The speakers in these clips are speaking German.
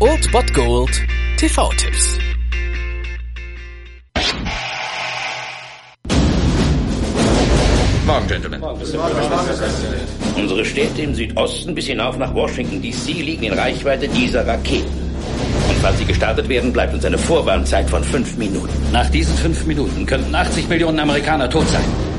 Old Bot Gold TV-Tipps. Morgen, Gentlemen. Unsere Städte im Südosten bis hinauf nach Washington DC liegen in Reichweite dieser Raketen. Und falls sie gestartet werden, bleibt uns eine Vorwarnzeit von fünf Minuten. Nach diesen fünf Minuten könnten 80 Millionen Amerikaner tot sein.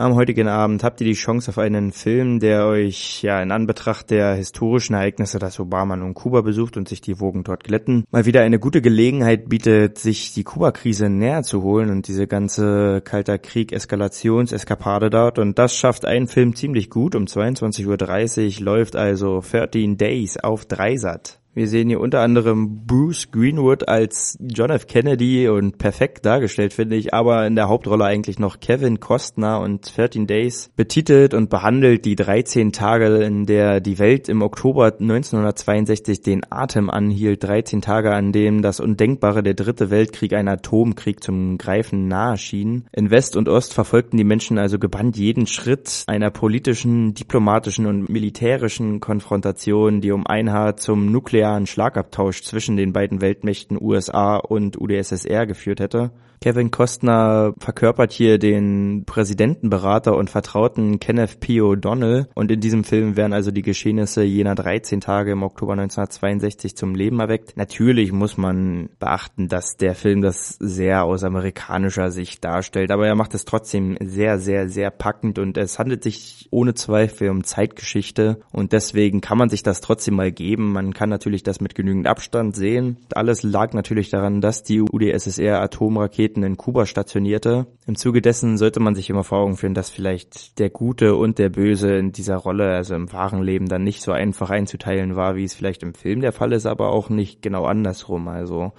Am heutigen Abend habt ihr die Chance auf einen Film, der euch ja in Anbetracht der historischen Ereignisse, dass Obama nun Kuba besucht und sich die Wogen dort glätten, mal wieder eine gute Gelegenheit bietet, sich die Kuba-Krise näher zu holen und diese ganze kalter Krieg Eskalations-Eskapade dort. Und das schafft ein Film ziemlich gut. Um 22.30 Uhr läuft also 13 Days auf Dreisat. Wir sehen hier unter anderem Bruce Greenwood als John F. Kennedy und perfekt dargestellt, finde ich, aber in der Hauptrolle eigentlich noch Kevin Costner und 13 Days betitelt und behandelt die 13 Tage, in der die Welt im Oktober 1962 den Atem anhielt. 13 Tage, an denen das Undenkbare, der dritte Weltkrieg, ein Atomkrieg zum Greifen nahe schien. In West und Ost verfolgten die Menschen also gebannt jeden Schritt einer politischen, diplomatischen und militärischen Konfrontation, die um ein Haar zum nuklearen nuklearen Schlagabtausch zwischen den beiden Weltmächten USA und UdSSR geführt hätte. Kevin Costner verkörpert hier den Präsidentenberater und Vertrauten Kenneth P. O'Donnell und in diesem Film werden also die Geschehnisse jener 13 Tage im Oktober 1962 zum Leben erweckt. Natürlich muss man beachten, dass der Film das sehr aus amerikanischer Sicht darstellt, aber er macht es trotzdem sehr, sehr, sehr packend und es handelt sich ohne Zweifel um Zeitgeschichte und deswegen kann man sich das trotzdem mal geben. Man kann natürlich das mit genügend Abstand sehen. Alles lag natürlich daran, dass die UdSSR Atomraketen Raketen in Kuba stationierte. Im Zuge dessen sollte man sich immer vor Augen führen, dass vielleicht der Gute und der Böse in dieser Rolle, also im wahren Leben, dann nicht so einfach einzuteilen war, wie es vielleicht im Film der Fall ist, aber auch nicht genau andersrum. Also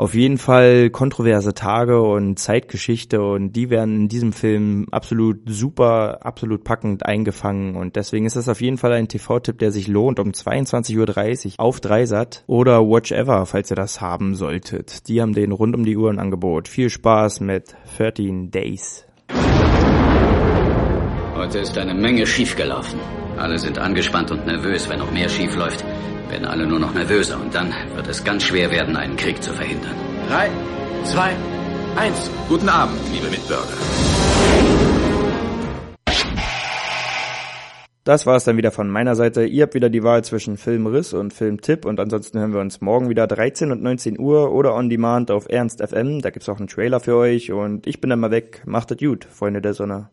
auf jeden Fall kontroverse Tage und Zeitgeschichte und die werden in diesem Film absolut super, absolut packend eingefangen und deswegen ist das auf jeden Fall ein TV-Tipp, der sich lohnt um 22.30 Uhr auf Dreisat oder Watch Ever, falls ihr das haben solltet. Die haben den rund um die Uhr ein Angebot. Viel Spaß mit 13 Days. Heute ist eine Menge schiefgelaufen. Alle sind angespannt und nervös, wenn noch mehr schief läuft werden alle nur noch nervöser und dann wird es ganz schwer werden, einen Krieg zu verhindern. Drei, zwei, eins. Guten Abend, liebe Mitbürger. Das war es dann wieder von meiner Seite. Ihr habt wieder die Wahl zwischen Filmriss und Filmtipp und ansonsten hören wir uns morgen wieder 13 und 19 Uhr oder on demand auf Ernst FM. Da gibt's auch einen Trailer für euch und ich bin dann mal weg. Macht es gut, Freunde der Sonne.